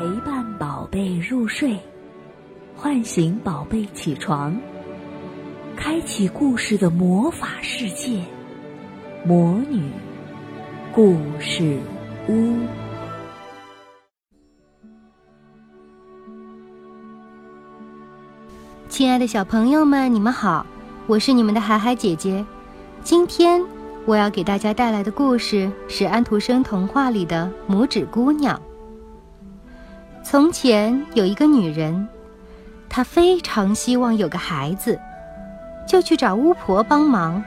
陪伴宝贝入睡，唤醒宝贝起床，开启故事的魔法世界——魔女故事屋。亲爱的小朋友们，你们好，我是你们的海海姐姐。今天我要给大家带来的故事是安徒生童话里的《拇指姑娘》。从前有一个女人，她非常希望有个孩子，就去找巫婆帮忙。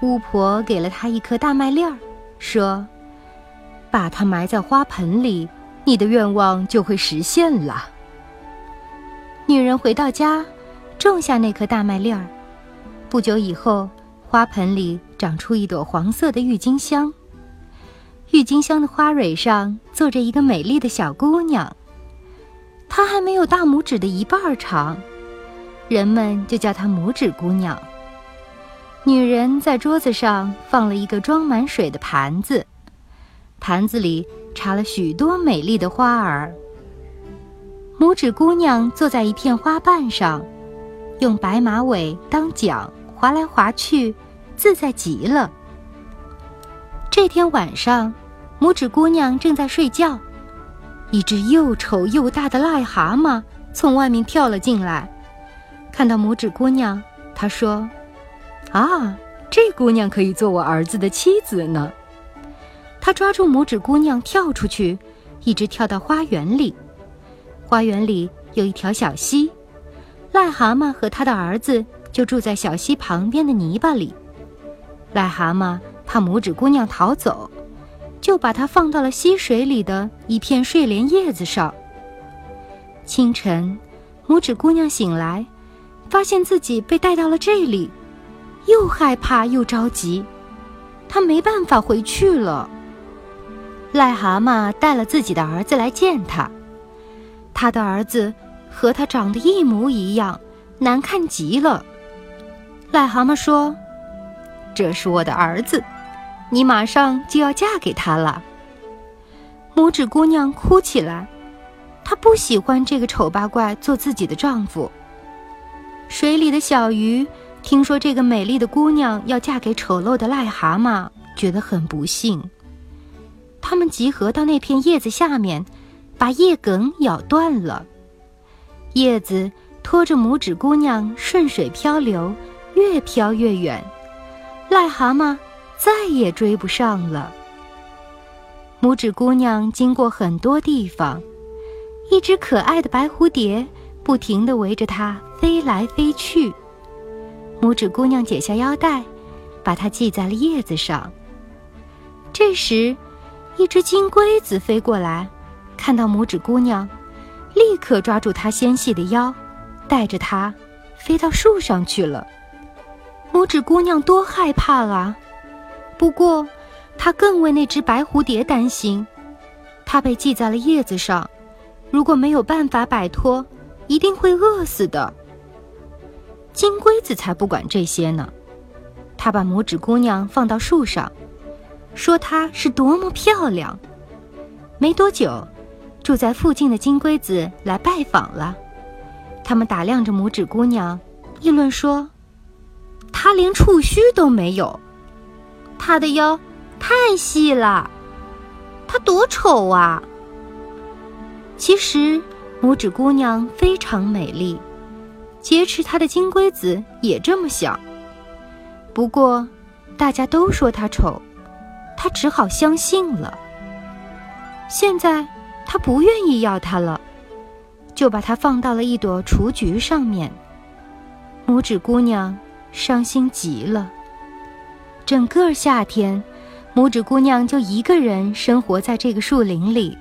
巫婆给了她一颗大麦粒儿，说：“把它埋在花盆里，你的愿望就会实现了。”女人回到家，种下那颗大麦粒儿。不久以后，花盆里长出一朵黄色的郁金香。郁金香的花蕊上坐着一个美丽的小姑娘，她还没有大拇指的一半长，人们就叫她拇指姑娘。女人在桌子上放了一个装满水的盘子，盘子里插了许多美丽的花儿。拇指姑娘坐在一片花瓣上，用白马尾当桨划来划去，自在极了。这天晚上，拇指姑娘正在睡觉，一只又丑又大的癞蛤蟆从外面跳了进来。看到拇指姑娘，他说：“啊，这姑娘可以做我儿子的妻子呢。”他抓住拇指姑娘跳出去，一直跳到花园里。花园里有一条小溪，癞蛤蟆和他的儿子就住在小溪旁边的泥巴里。癞蛤蟆怕拇指姑娘逃走，就把它放到了溪水里的一片睡莲叶子上。清晨，拇指姑娘醒来，发现自己被带到了这里，又害怕又着急，她没办法回去了。癞蛤蟆带了自己的儿子来见她。他的儿子和他长得一模一样，难看极了。癞蛤蟆说：“这是我的儿子，你马上就要嫁给他了。”拇指姑娘哭起来，她不喜欢这个丑八怪做自己的丈夫。水里的小鱼听说这个美丽的姑娘要嫁给丑陋的癞蛤蟆，觉得很不幸。他们集合到那片叶子下面。把叶梗咬断了，叶子拖着拇指姑娘顺水漂流，越飘越远，癞蛤蟆再也追不上了。拇指姑娘经过很多地方，一只可爱的白蝴蝶不停地围着它飞来飞去。拇指姑娘解下腰带，把它系在了叶子上。这时，一只金龟子飞过来。看到拇指姑娘，立刻抓住她纤细的腰，带着她飞到树上去了。拇指姑娘多害怕啊！不过，他更为那只白蝴蝶担心。它被系在了叶子上，如果没有办法摆脱，一定会饿死的。金龟子才不管这些呢，他把拇指姑娘放到树上，说她是多么漂亮。没多久。住在附近的金龟子来拜访了，他们打量着拇指姑娘，议论说：“她连触须都没有，她的腰太细了，她多丑啊！”其实，拇指姑娘非常美丽，劫持她的金龟子也这么想。不过，大家都说她丑，她只好相信了。现在。他不愿意要它了，就把它放到了一朵雏菊上面。拇指姑娘伤心极了。整个夏天，拇指姑娘就一个人生活在这个树林里。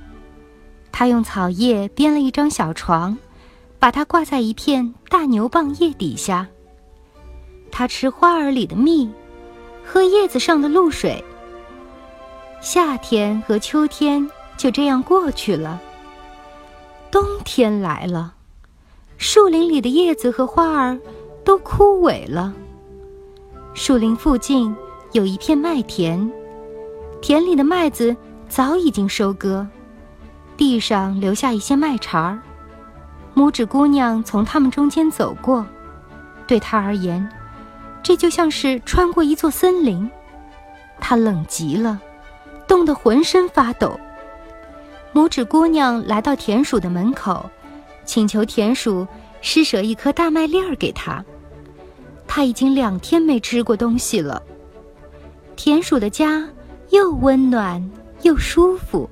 她用草叶编了一张小床，把它挂在一片大牛蒡叶底下。她吃花儿里的蜜，喝叶子上的露水。夏天和秋天。就这样过去了。冬天来了，树林里的叶子和花儿都枯萎了。树林附近有一片麦田，田里的麦子早已经收割，地上留下一些麦茬儿。拇指姑娘从他们中间走过，对她而言，这就像是穿过一座森林。她冷极了，冻得浑身发抖。拇指姑娘来到田鼠的门口，请求田鼠施舍一颗大麦粒儿给她。她已经两天没吃过东西了。田鼠的家又温暖又舒服，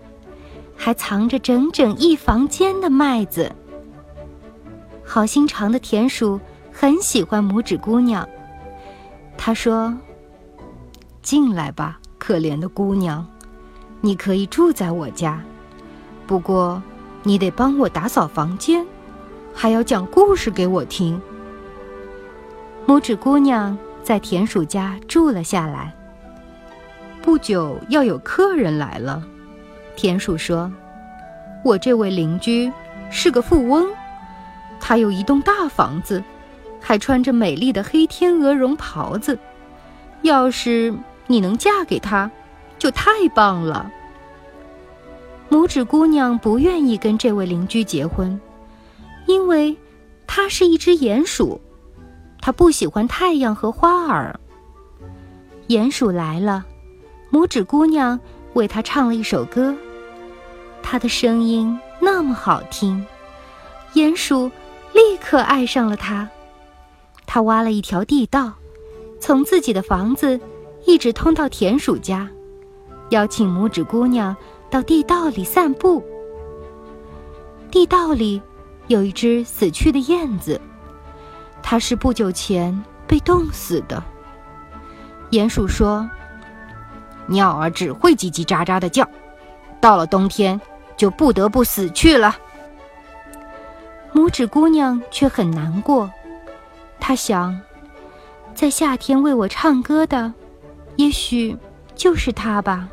还藏着整整一房间的麦子。好心肠的田鼠很喜欢拇指姑娘。他说：“进来吧，可怜的姑娘，你可以住在我家，不过你得帮我打扫房间，还要讲故事给我听。”拇指姑娘在田鼠家住了下来。不久要有客人来了，田鼠说：“我这位邻居是个富翁。”他有一栋大房子，还穿着美丽的黑天鹅绒袍子。要是你能嫁给他，就太棒了。拇指姑娘不愿意跟这位邻居结婚，因为他是一只鼹鼠，她不喜欢太阳和花儿。鼹鼠来了，拇指姑娘为他唱了一首歌，他的声音那么好听，鼹鼠。立刻爱上了他，他挖了一条地道，从自己的房子一直通到田鼠家，邀请拇指姑娘到地道里散步。地道里有一只死去的燕子，它是不久前被冻死的。鼹鼠说：“鸟儿只会叽叽喳喳的叫，到了冬天就不得不死去了。”拇指姑娘却很难过，她想，在夏天为我唱歌的，也许就是他吧。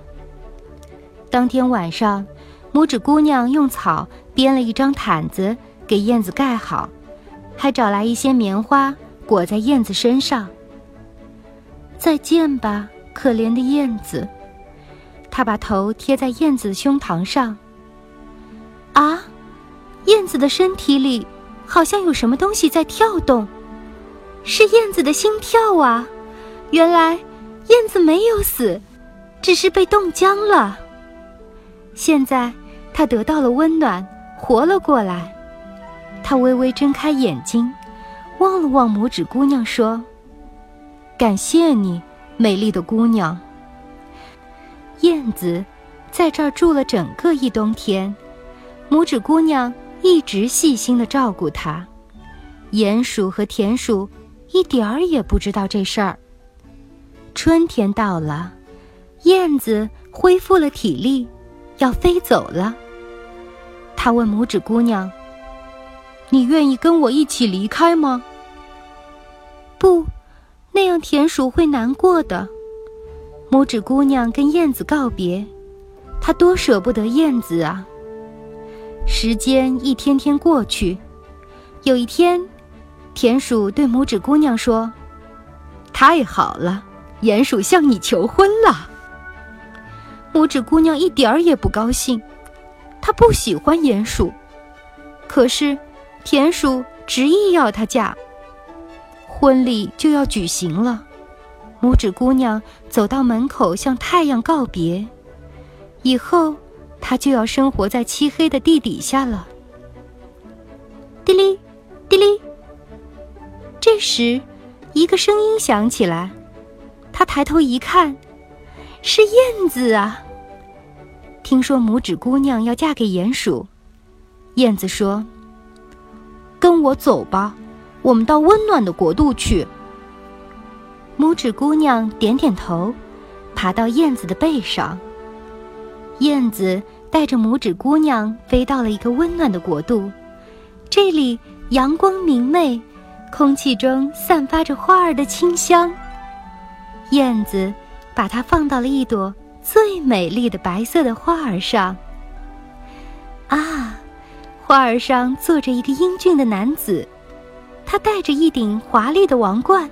当天晚上，拇指姑娘用草编了一张毯子给燕子盖好，还找来一些棉花裹在燕子身上。再见吧，可怜的燕子。她把头贴在燕子胸膛上。啊！燕子的身体里好像有什么东西在跳动，是燕子的心跳啊！原来燕子没有死，只是被冻僵了。现在它得到了温暖，活了过来。它微微睁开眼睛，望了望拇指姑娘，说：“感谢你，美丽的姑娘。”燕子在这儿住了整个一冬天，拇指姑娘。一直细心的照顾它，鼹鼠和田鼠一点儿也不知道这事儿。春天到了，燕子恢复了体力，要飞走了。他问拇指姑娘：“你愿意跟我一起离开吗？”“不，那样田鼠会难过的。”拇指姑娘跟燕子告别，她多舍不得燕子啊。时间一天天过去，有一天，田鼠对拇指姑娘说：“太好了，鼹鼠向你求婚了。”拇指姑娘一点儿也不高兴，她不喜欢鼹鼠，可是田鼠执意要她嫁。婚礼就要举行了，拇指姑娘走到门口向太阳告别，以后。她就要生活在漆黑的地底下了。滴哩，滴哩。这时，一个声音响起来。他抬头一看，是燕子啊！听说拇指姑娘要嫁给鼹鼠，燕子说：“跟我走吧，我们到温暖的国度去。”拇指姑娘点点头，爬到燕子的背上。燕子带着拇指姑娘飞到了一个温暖的国度，这里阳光明媚，空气中散发着花儿的清香。燕子把它放到了一朵最美丽的白色的花儿上。啊，花儿上坐着一个英俊的男子，他戴着一顶华丽的王冠，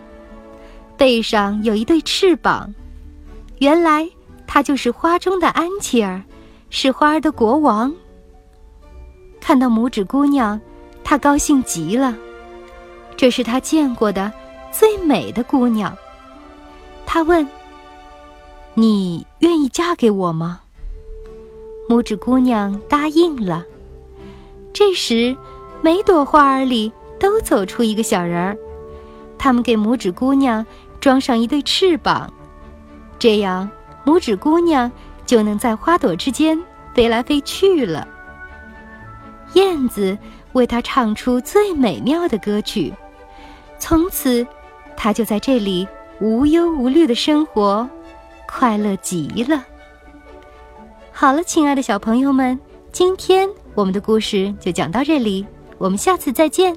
背上有一对翅膀。原来。他就是花中的安琪儿，是花儿的国王。看到拇指姑娘，他高兴极了。这是他见过的最美的姑娘。他问：“你愿意嫁给我吗？”拇指姑娘答应了。这时，每朵花儿里都走出一个小人儿，他们给拇指姑娘装上一对翅膀，这样拇指姑娘就能在花朵之间飞来飞去了。燕子为她唱出最美妙的歌曲，从此，她就在这里无忧无虑的生活，快乐极了。好了，亲爱的小朋友们，今天我们的故事就讲到这里，我们下次再见。